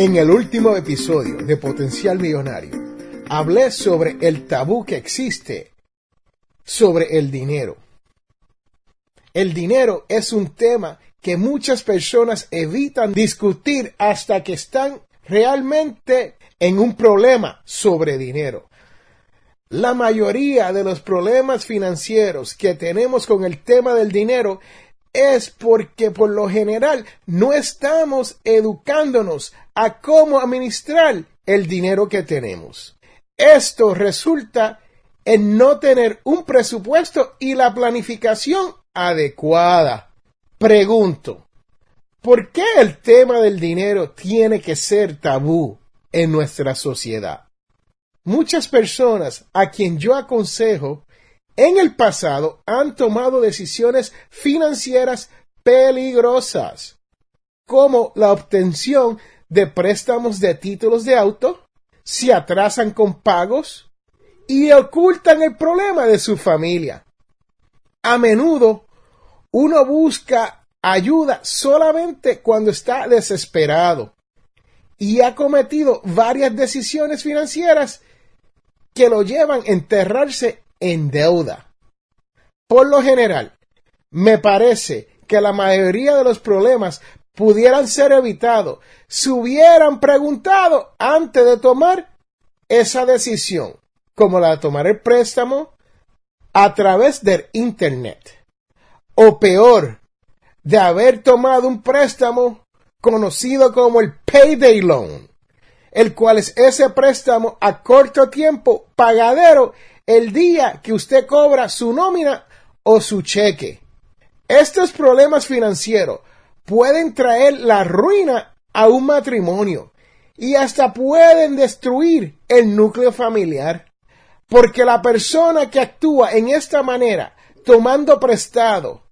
En el último episodio de Potencial Millonario, hablé sobre el tabú que existe sobre el dinero. El dinero es un tema que muchas personas evitan discutir hasta que están realmente en un problema sobre dinero. La mayoría de los problemas financieros que tenemos con el tema del dinero es porque por lo general no estamos educándonos a cómo administrar el dinero que tenemos. Esto resulta en no tener un presupuesto y la planificación adecuada. Pregunto, ¿por qué el tema del dinero tiene que ser tabú en nuestra sociedad? Muchas personas a quien yo aconsejo en el pasado han tomado decisiones financieras peligrosas, como la obtención de préstamos de títulos de auto, se atrasan con pagos y ocultan el problema de su familia. A menudo uno busca ayuda solamente cuando está desesperado y ha cometido varias decisiones financieras que lo llevan a enterrarse en deuda. Por lo general, me parece que la mayoría de los problemas pudieran ser evitados si hubieran preguntado antes de tomar esa decisión, como la de tomar el préstamo a través del Internet. O peor, de haber tomado un préstamo conocido como el payday loan el cual es ese préstamo a corto tiempo pagadero el día que usted cobra su nómina o su cheque. Estos problemas financieros pueden traer la ruina a un matrimonio y hasta pueden destruir el núcleo familiar. Porque la persona que actúa en esta manera, tomando prestado,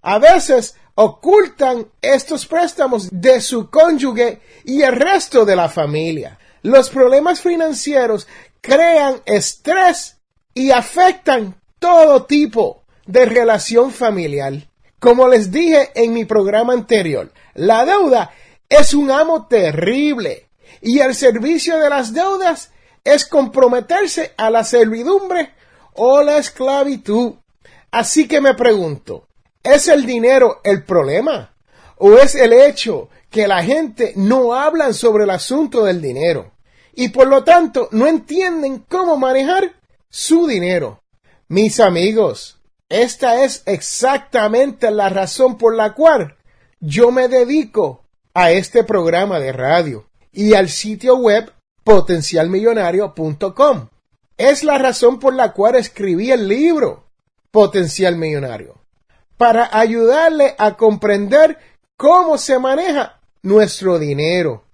a veces ocultan estos préstamos de su cónyuge y el resto de la familia. Los problemas financieros crean estrés y afectan todo tipo de relación familiar. Como les dije en mi programa anterior, la deuda es un amo terrible y el servicio de las deudas es comprometerse a la servidumbre o la esclavitud. Así que me pregunto, ¿Es el dinero el problema? ¿O es el hecho que la gente no habla sobre el asunto del dinero y por lo tanto no entienden cómo manejar su dinero? Mis amigos, esta es exactamente la razón por la cual yo me dedico a este programa de radio y al sitio web potencialmillonario.com. Es la razón por la cual escribí el libro Potencial Millonario para ayudarle a comprender cómo se maneja nuestro dinero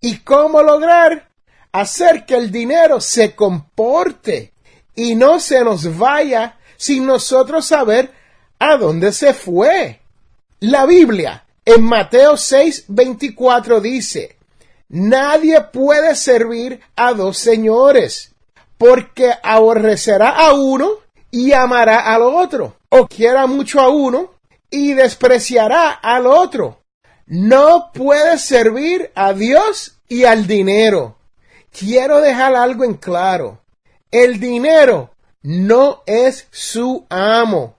y cómo lograr hacer que el dinero se comporte y no se nos vaya sin nosotros saber a dónde se fue. La Biblia en Mateo 6, 24 dice, Nadie puede servir a dos señores, porque aborrecerá a uno y amará al otro, o quiera mucho a uno y despreciará al otro. No puede servir a Dios y al dinero. Quiero dejar algo en claro. El dinero no es su amo.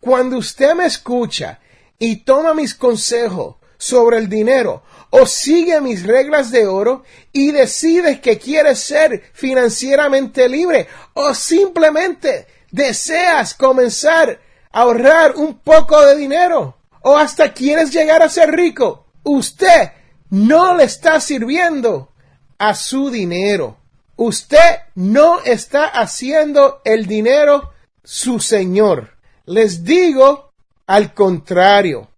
Cuando usted me escucha y toma mis consejos sobre el dinero. O sigue mis reglas de oro y decides que quieres ser financieramente libre. O simplemente deseas comenzar a ahorrar un poco de dinero. O hasta quieres llegar a ser rico. Usted no le está sirviendo a su dinero. Usted no está haciendo el dinero su Señor. Les digo al contrario.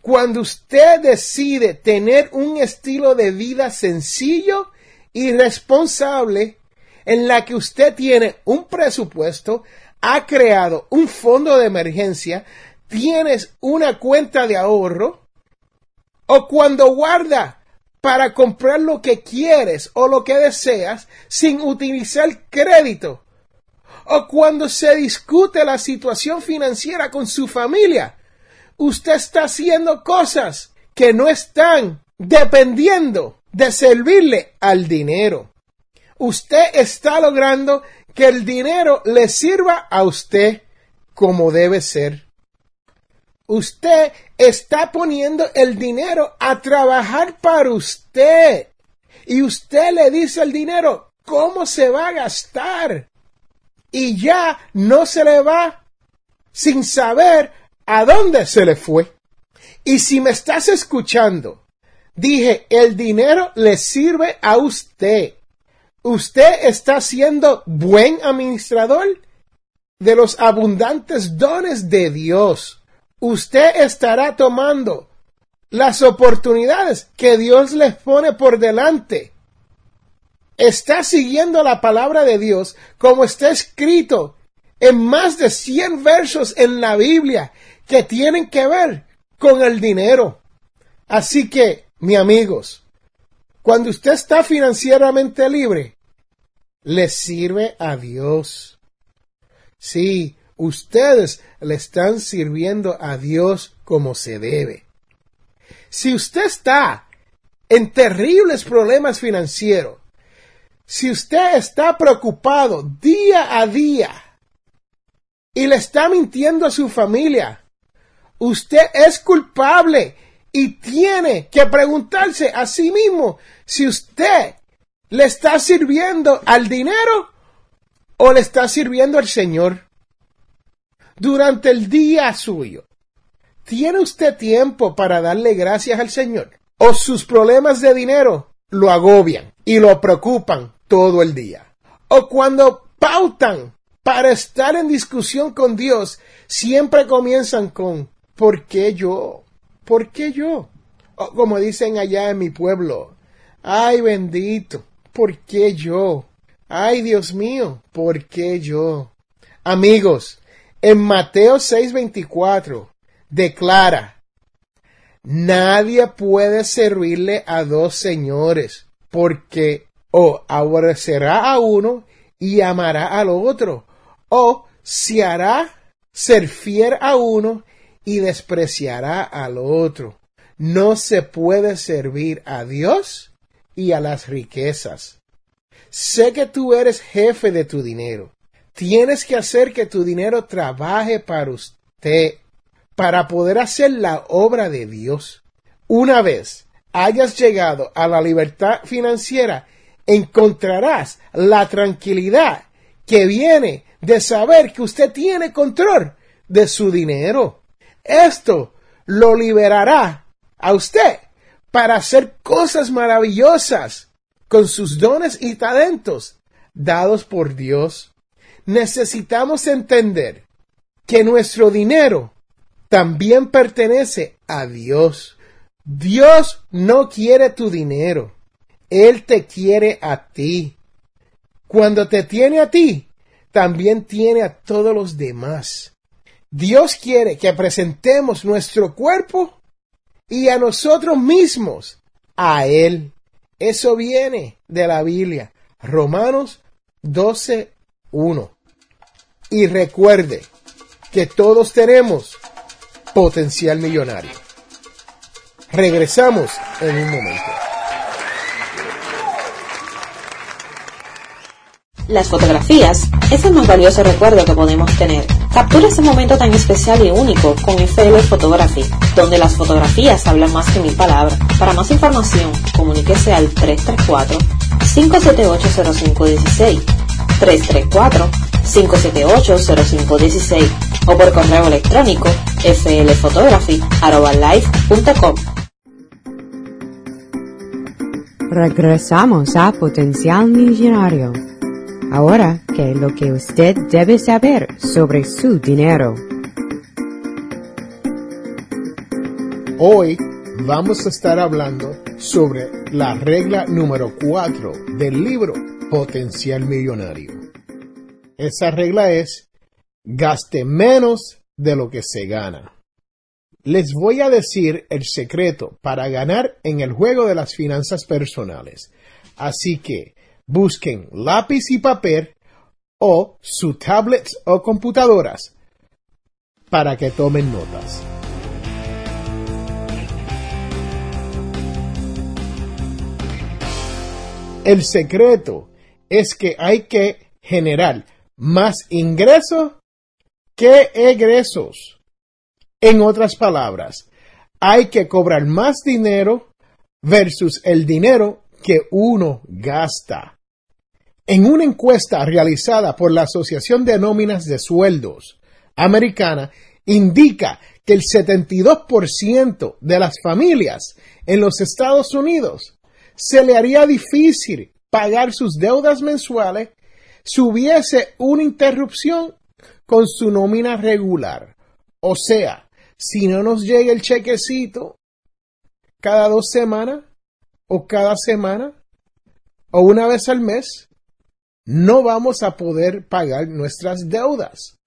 Cuando usted decide tener un estilo de vida sencillo y responsable, en la que usted tiene un presupuesto, ha creado un fondo de emergencia, tienes una cuenta de ahorro, o cuando guarda para comprar lo que quieres o lo que deseas sin utilizar crédito. O cuando se discute la situación financiera con su familia, usted está haciendo cosas que no están dependiendo de servirle al dinero. Usted está logrando que el dinero le sirva a usted como debe ser. Usted está poniendo el dinero a trabajar para usted. Y usted le dice al dinero cómo se va a gastar. Y ya no se le va sin saber a dónde se le fue. Y si me estás escuchando, dije, el dinero le sirve a usted. Usted está siendo buen administrador de los abundantes dones de Dios usted estará tomando las oportunidades que Dios les pone por delante. Está siguiendo la palabra de Dios como está escrito en más de 100 versos en la Biblia que tienen que ver con el dinero. Así que, mi amigos, cuando usted está financieramente libre, le sirve a Dios. Sí, ustedes le están sirviendo a Dios como se debe. Si usted está en terribles problemas financieros, si usted está preocupado día a día y le está mintiendo a su familia, usted es culpable y tiene que preguntarse a sí mismo si usted le está sirviendo al dinero o le está sirviendo al Señor durante el día suyo. ¿Tiene usted tiempo para darle gracias al Señor? ¿O sus problemas de dinero lo agobian y lo preocupan todo el día? ¿O cuando pautan para estar en discusión con Dios, siempre comienzan con ¿por qué yo? ¿Por qué yo? O como dicen allá en mi pueblo, ay bendito, ¿por qué yo? Ay Dios mío, ¿por qué yo? Amigos, en Mateo 6:24 declara, nadie puede servirle a dos señores, porque o aborrecerá a uno y amará al otro, o se hará ser fiel a uno y despreciará al otro. No se puede servir a Dios y a las riquezas. Sé que tú eres jefe de tu dinero Tienes que hacer que tu dinero trabaje para usted, para poder hacer la obra de Dios. Una vez hayas llegado a la libertad financiera, encontrarás la tranquilidad que viene de saber que usted tiene control de su dinero. Esto lo liberará a usted para hacer cosas maravillosas con sus dones y talentos dados por Dios necesitamos entender que nuestro dinero también pertenece a Dios. Dios no quiere tu dinero. Él te quiere a ti. Cuando te tiene a ti, también tiene a todos los demás. Dios quiere que presentemos nuestro cuerpo y a nosotros mismos a Él. Eso viene de la Biblia. Romanos 12, 1. Y recuerde que todos tenemos potencial millonario. Regresamos en un momento. Las fotografías es el más valioso recuerdo que podemos tener Captura ese momento tan especial y único con FL Photography, donde las fotografías hablan más que mil palabras. Para más información, comuníquese al 334-578-0516, 334-578-0516 o por correo electrónico flphotography.com. Regresamos a Potencial Millonario. Ahora, ¿qué es lo que usted debe saber sobre su dinero? Hoy vamos a estar hablando sobre la regla número 4 del libro Potencial Millonario. Esa regla es, gaste menos de lo que se gana. Les voy a decir el secreto para ganar en el juego de las finanzas personales. Así que busquen lápiz y papel o su tablet o computadoras para que tomen notas. El secreto es que hay que generar más ingresos que egresos. En otras palabras, hay que cobrar más dinero versus el dinero que uno gasta. En una encuesta realizada por la Asociación de Nóminas de Sueldos americana, indica que el 72% de las familias en los Estados Unidos se le haría difícil pagar sus deudas mensuales si hubiese una interrupción con su nómina regular. O sea, si no nos llega el chequecito cada dos semanas o cada semana o una vez al mes, no vamos a poder pagar nuestras deudas.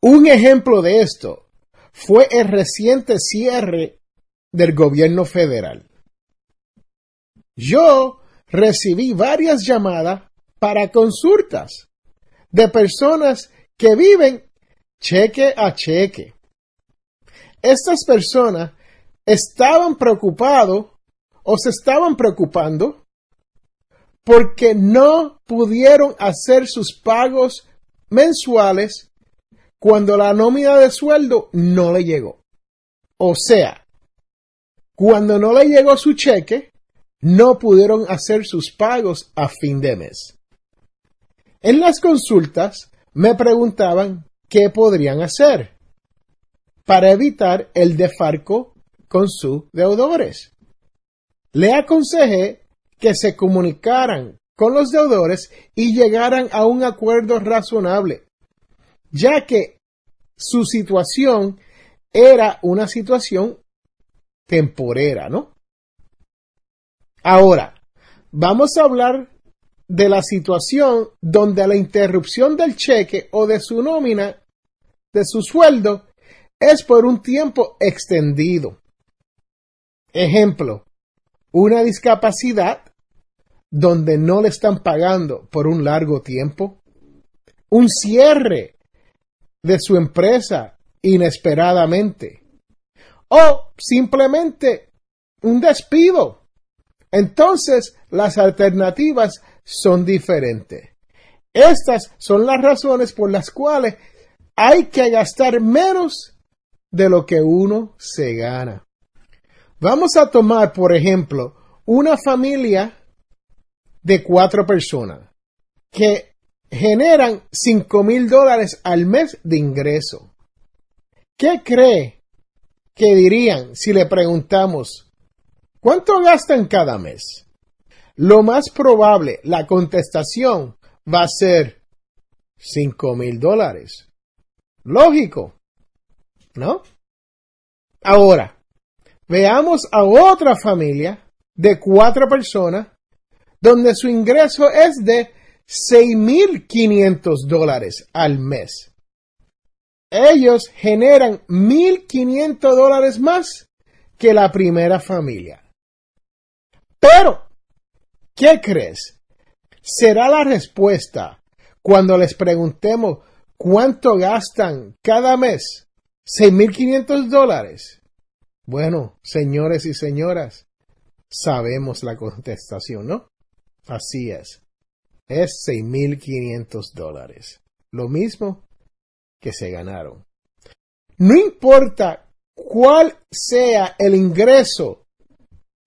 Un ejemplo de esto fue el reciente cierre del gobierno federal. Yo recibí varias llamadas para consultas de personas que viven cheque a cheque. Estas personas estaban preocupados o se estaban preocupando porque no pudieron hacer sus pagos mensuales cuando la nómina de sueldo no le llegó. O sea, cuando no le llegó su cheque, no pudieron hacer sus pagos a fin de mes. En las consultas me preguntaban qué podrían hacer para evitar el defarco con sus deudores. Le aconsejé que se comunicaran con los deudores y llegaran a un acuerdo razonable, ya que su situación era una situación temporera, ¿no? Ahora, vamos a hablar de la situación donde la interrupción del cheque o de su nómina, de su sueldo, es por un tiempo extendido. Ejemplo, una discapacidad donde no le están pagando por un largo tiempo. Un cierre de su empresa inesperadamente. O simplemente un despido. Entonces, las alternativas son diferentes. Estas son las razones por las cuales hay que gastar menos de lo que uno se gana. Vamos a tomar, por ejemplo, una familia de cuatro personas que generan cinco mil dólares al mes de ingreso. ¿Qué cree que dirían si le preguntamos cuánto gastan cada mes? Lo más probable, la contestación va a ser cinco mil dólares. Lógico, ¿no? Ahora, veamos a otra familia de cuatro personas donde su ingreso es de mil 6.500 dólares al mes. Ellos generan 1.500 dólares más que la primera familia. Pero ¿Qué crees? ¿Será la respuesta cuando les preguntemos cuánto gastan cada mes? ¿6.500 dólares? Bueno, señores y señoras, sabemos la contestación, ¿no? Así es. Es 6.500 dólares. Lo mismo que se ganaron. No importa cuál sea el ingreso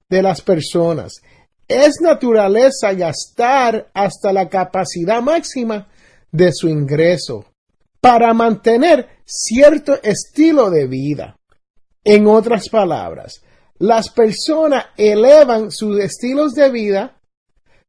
de las personas, es naturaleza gastar hasta la capacidad máxima de su ingreso para mantener cierto estilo de vida. En otras palabras, las personas elevan sus estilos de vida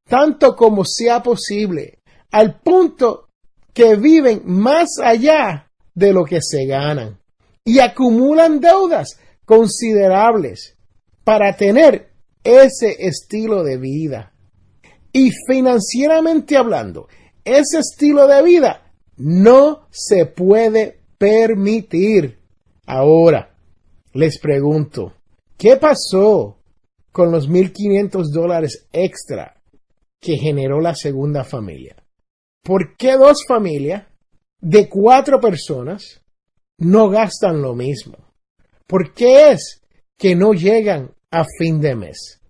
tanto como sea posible, al punto que viven más allá de lo que se ganan y acumulan deudas considerables para tener ese estilo de vida. Y financieramente hablando, ese estilo de vida no se puede permitir. Ahora, les pregunto, ¿qué pasó con los 1.500 dólares extra que generó la segunda familia? ¿Por qué dos familias de cuatro personas no gastan lo mismo? ¿Por qué es que no llegan a fin de mes?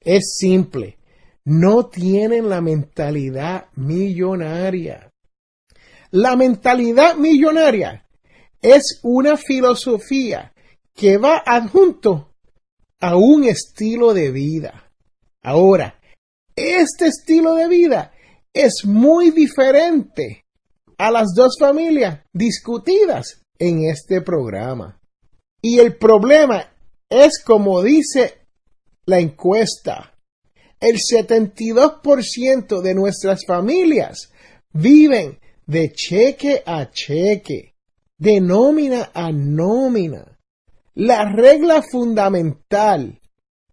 Es simple, no tienen la mentalidad millonaria. La mentalidad millonaria es una filosofía que va adjunto a un estilo de vida. Ahora, este estilo de vida es muy diferente a las dos familias discutidas en este programa. Y el problema es como dice la encuesta, el 72% de nuestras familias viven de cheque a cheque, de nómina a nómina. La regla fundamental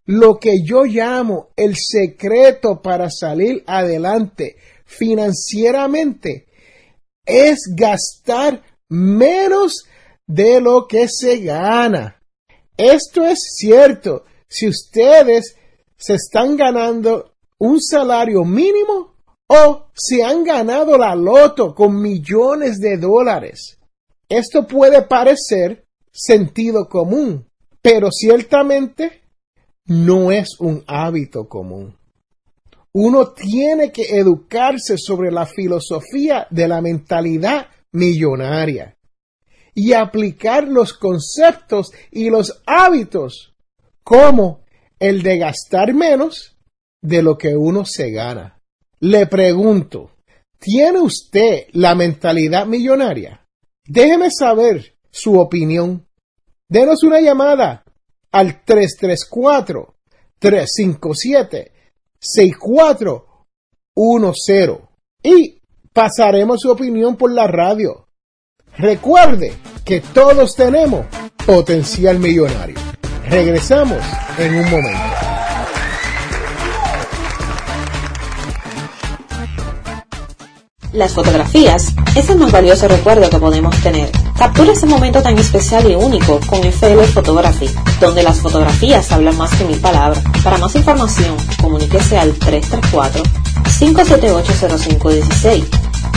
lo que yo llamo el secreto para salir adelante financieramente es gastar menos de lo que se gana. Esto es cierto si ustedes se están ganando un salario mínimo o si han ganado la loto con millones de dólares. Esto puede parecer sentido común, pero ciertamente no es un hábito común. Uno tiene que educarse sobre la filosofía de la mentalidad millonaria y aplicar los conceptos y los hábitos como el de gastar menos de lo que uno se gana. Le pregunto, ¿tiene usted la mentalidad millonaria? Déjeme saber su opinión. Denos una llamada al 334-357-6410 y pasaremos su opinión por la radio. Recuerde que todos tenemos potencial millonario. Regresamos en un momento. Las fotografías es el más valioso recuerdo que podemos tener. Captura ese momento tan especial y único con FL Photography, donde las fotografías hablan más que mil palabras. Para más información, comuníquese al 334-578-0516,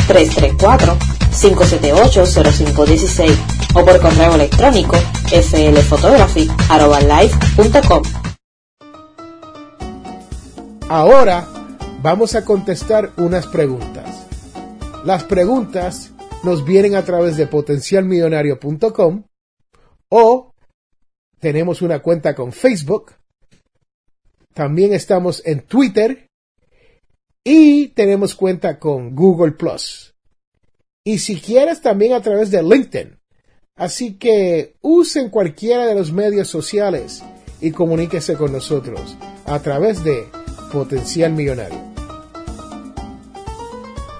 334-578-0516 o por correo electrónico flphotography.com. Ahora vamos a contestar unas preguntas. Las preguntas nos vienen a través de potencialmillonario.com o tenemos una cuenta con Facebook. También estamos en Twitter y tenemos cuenta con Google Plus. Y si quieres también a través de LinkedIn. Así que usen cualquiera de los medios sociales y comuníquese con nosotros a través de Potencial Millonario.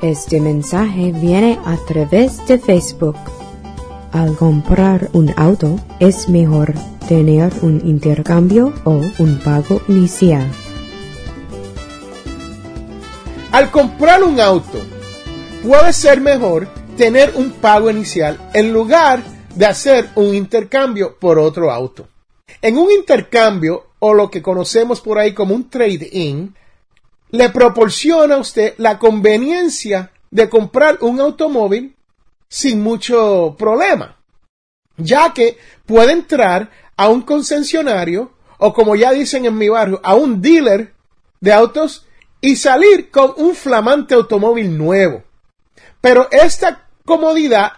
Este mensaje viene a través de Facebook. Al comprar un auto es mejor tener un intercambio o un pago inicial. Al comprar un auto, puede ser mejor tener un pago inicial en lugar de hacer un intercambio por otro auto. En un intercambio, o lo que conocemos por ahí como un trade-in, le proporciona a usted la conveniencia de comprar un automóvil sin mucho problema, ya que puede entrar a un concesionario o como ya dicen en mi barrio, a un dealer de autos y salir con un flamante automóvil nuevo. Pero esta comodidad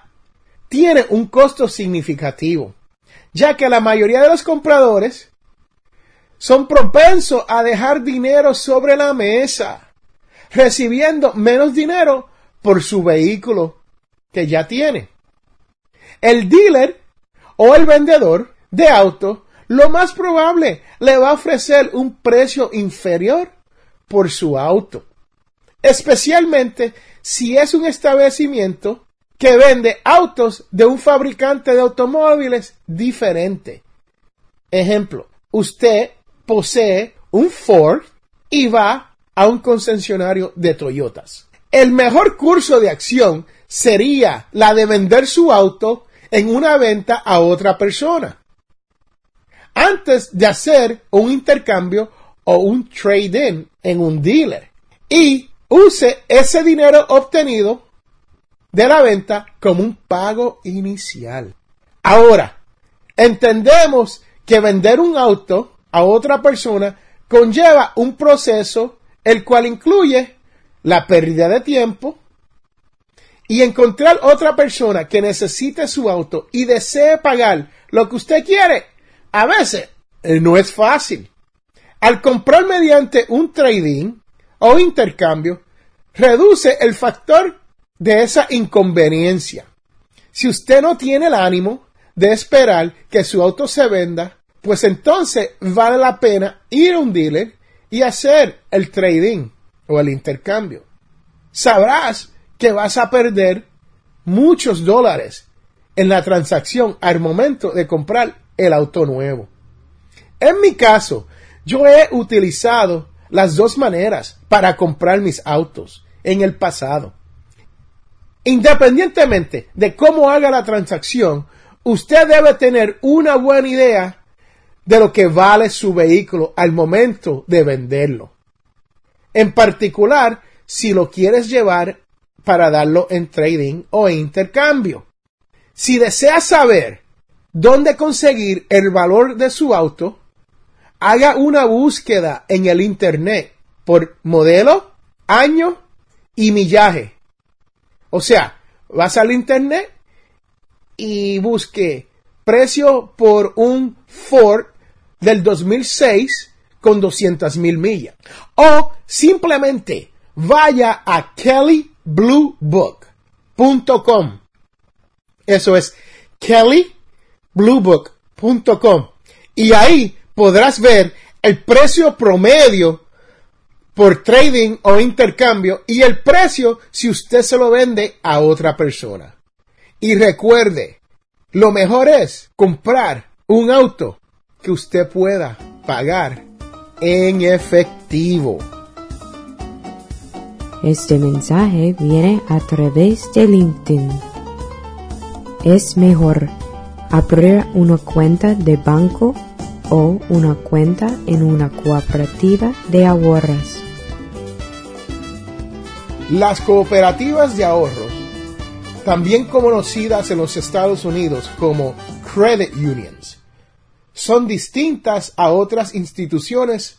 tiene un costo significativo, ya que la mayoría de los compradores son propensos a dejar dinero sobre la mesa, recibiendo menos dinero por su vehículo que ya tiene. El dealer o el vendedor de auto lo más probable le va a ofrecer un precio inferior por su auto, especialmente si es un establecimiento que vende autos de un fabricante de automóviles diferente. Ejemplo, usted posee un Ford y va a un concesionario de Toyotas. El mejor curso de acción sería la de vender su auto en una venta a otra persona. Antes de hacer un intercambio o un trade-in en un dealer. Y use ese dinero obtenido de la venta como un pago inicial. Ahora, entendemos que vender un auto a otra persona conlleva un proceso el cual incluye la pérdida de tiempo y encontrar otra persona que necesite su auto y desee pagar lo que usted quiere. A veces eh, no es fácil. Al comprar mediante un trading o intercambio, reduce el factor de esa inconveniencia. Si usted no tiene el ánimo de esperar que su auto se venda, pues entonces vale la pena ir a un dealer y hacer el trading o el intercambio. Sabrás que vas a perder muchos dólares en la transacción al momento de comprar el auto nuevo. En mi caso, yo he utilizado las dos maneras para comprar mis autos en el pasado. Independientemente de cómo haga la transacción, usted debe tener una buena idea de lo que vale su vehículo al momento de venderlo. En particular, si lo quieres llevar para darlo en trading o intercambio. Si desea saber dónde conseguir el valor de su auto, haga una búsqueda en el Internet por modelo, año y millaje. O sea, vas al Internet y busque precio por un Ford del 2006 con 200 mil millas. O simplemente vaya a kellybluebook.com. Eso es kellybluebook.com. Y ahí podrás ver el precio promedio por trading o intercambio y el precio si usted se lo vende a otra persona. Y recuerde, lo mejor es comprar un auto que usted pueda pagar en efectivo. Este mensaje viene a través de LinkedIn. Es mejor abrir una cuenta de banco o una cuenta en una cooperativa de ahorros. Las cooperativas de ahorros, también conocidas en los Estados Unidos como credit unions, son distintas a otras instituciones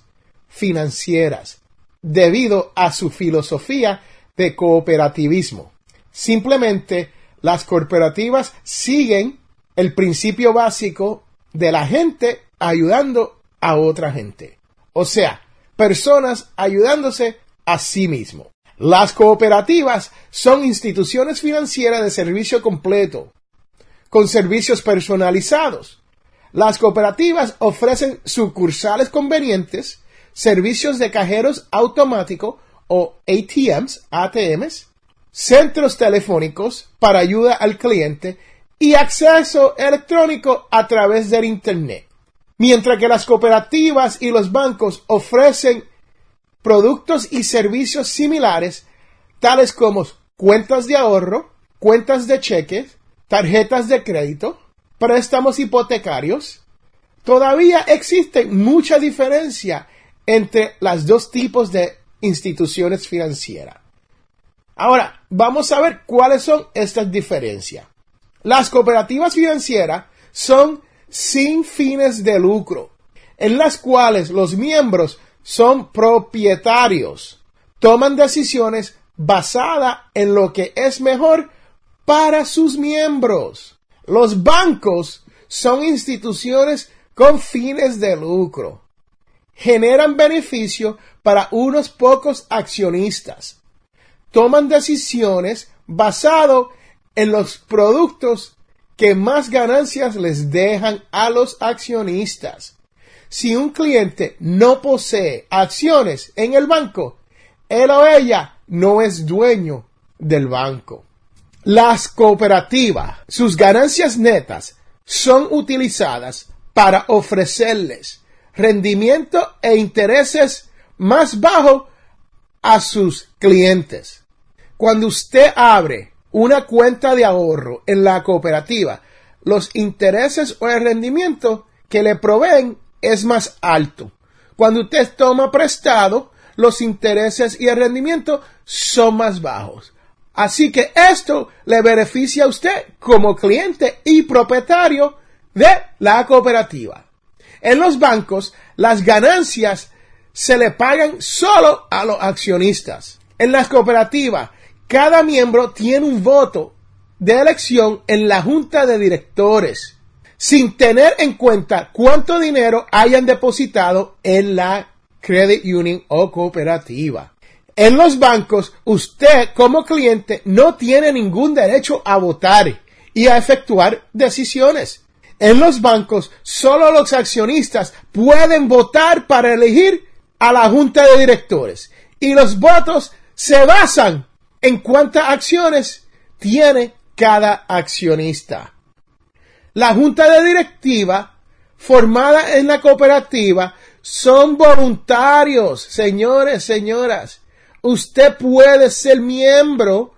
financieras debido a su filosofía de cooperativismo. Simplemente las cooperativas siguen el principio básico de la gente ayudando a otra gente. O sea, personas ayudándose a sí mismo. Las cooperativas son instituciones financieras de servicio completo, con servicios personalizados. Las cooperativas ofrecen sucursales convenientes, servicios de cajeros automáticos o ATMs, ATMs, centros telefónicos para ayuda al cliente y acceso electrónico a través del Internet. Mientras que las cooperativas y los bancos ofrecen productos y servicios similares, tales como cuentas de ahorro, cuentas de cheques, tarjetas de crédito, préstamos hipotecarios, todavía existe mucha diferencia entre los dos tipos de instituciones financieras. Ahora, vamos a ver cuáles son estas diferencias. Las cooperativas financieras son sin fines de lucro, en las cuales los miembros son propietarios, toman decisiones basadas en lo que es mejor para sus miembros. Los bancos son instituciones con fines de lucro. Generan beneficio para unos pocos accionistas. Toman decisiones basado en los productos que más ganancias les dejan a los accionistas. Si un cliente no posee acciones en el banco, él o ella no es dueño del banco. Las cooperativas, sus ganancias netas son utilizadas para ofrecerles rendimiento e intereses más bajos a sus clientes. Cuando usted abre una cuenta de ahorro en la cooperativa, los intereses o el rendimiento que le proveen es más alto. Cuando usted toma prestado, los intereses y el rendimiento son más bajos. Así que esto le beneficia a usted como cliente y propietario de la cooperativa. En los bancos, las ganancias se le pagan solo a los accionistas. En las cooperativas, cada miembro tiene un voto de elección en la junta de directores, sin tener en cuenta cuánto dinero hayan depositado en la credit union o cooperativa. En los bancos, usted como cliente no tiene ningún derecho a votar y a efectuar decisiones. En los bancos, solo los accionistas pueden votar para elegir a la junta de directores y los votos se basan en cuántas acciones tiene cada accionista. La junta de directiva formada en la cooperativa son voluntarios, señores, señoras. Usted puede ser miembro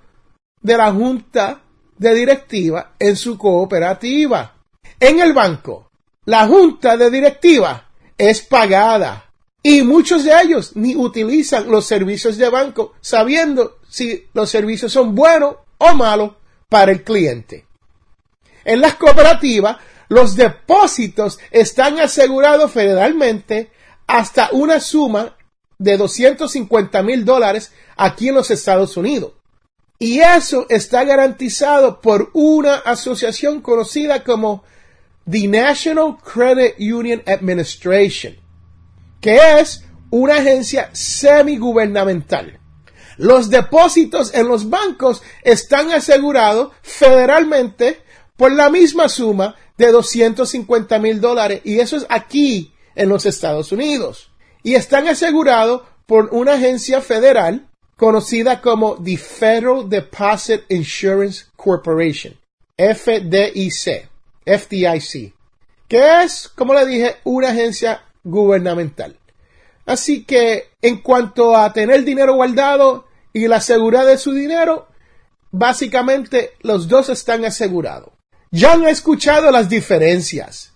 de la junta de directiva en su cooperativa. En el banco, la junta de directiva es pagada y muchos de ellos ni utilizan los servicios de banco sabiendo si los servicios son buenos o malos para el cliente. En las cooperativas, los depósitos están asegurados federalmente hasta una suma de 250 mil dólares aquí en los Estados Unidos. Y eso está garantizado por una asociación conocida como the National Credit Union Administration, que es una agencia semigubernamental. Los depósitos en los bancos están asegurados federalmente por la misma suma de 250 mil dólares y eso es aquí en los Estados Unidos. Y están asegurados por una agencia federal conocida como the Federal Deposit Insurance Corporation, FDIC. FDIC, que es, como le dije, una agencia gubernamental. Así que en cuanto a tener dinero guardado y la seguridad de su dinero, básicamente los dos están asegurados. Ya han escuchado las diferencias.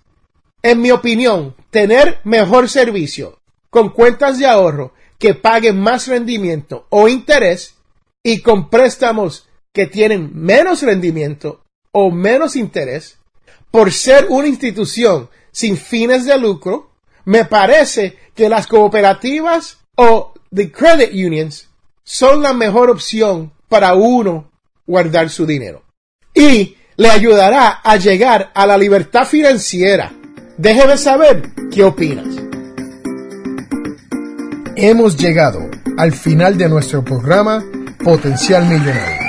En mi opinión, tener mejor servicio con cuentas de ahorro que paguen más rendimiento o interés y con préstamos que tienen menos rendimiento o menos interés por ser una institución sin fines de lucro, me parece que las cooperativas o the credit unions son la mejor opción para uno guardar su dinero. Y le ayudará a llegar a la libertad financiera. Déjeme saber qué opinas. Hemos llegado al final de nuestro programa Potencial Millonario.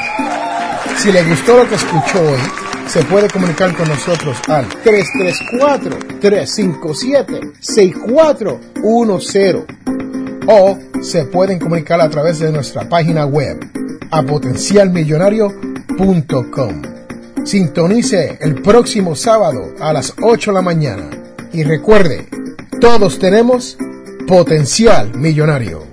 Si le gustó lo que escuchó hoy, se puede comunicar con nosotros al 334-357-6410 o se pueden comunicar a través de nuestra página web a potencialmillonario.com. Sintonice el próximo sábado a las 8 de la mañana y recuerde, todos tenemos potencial millonario.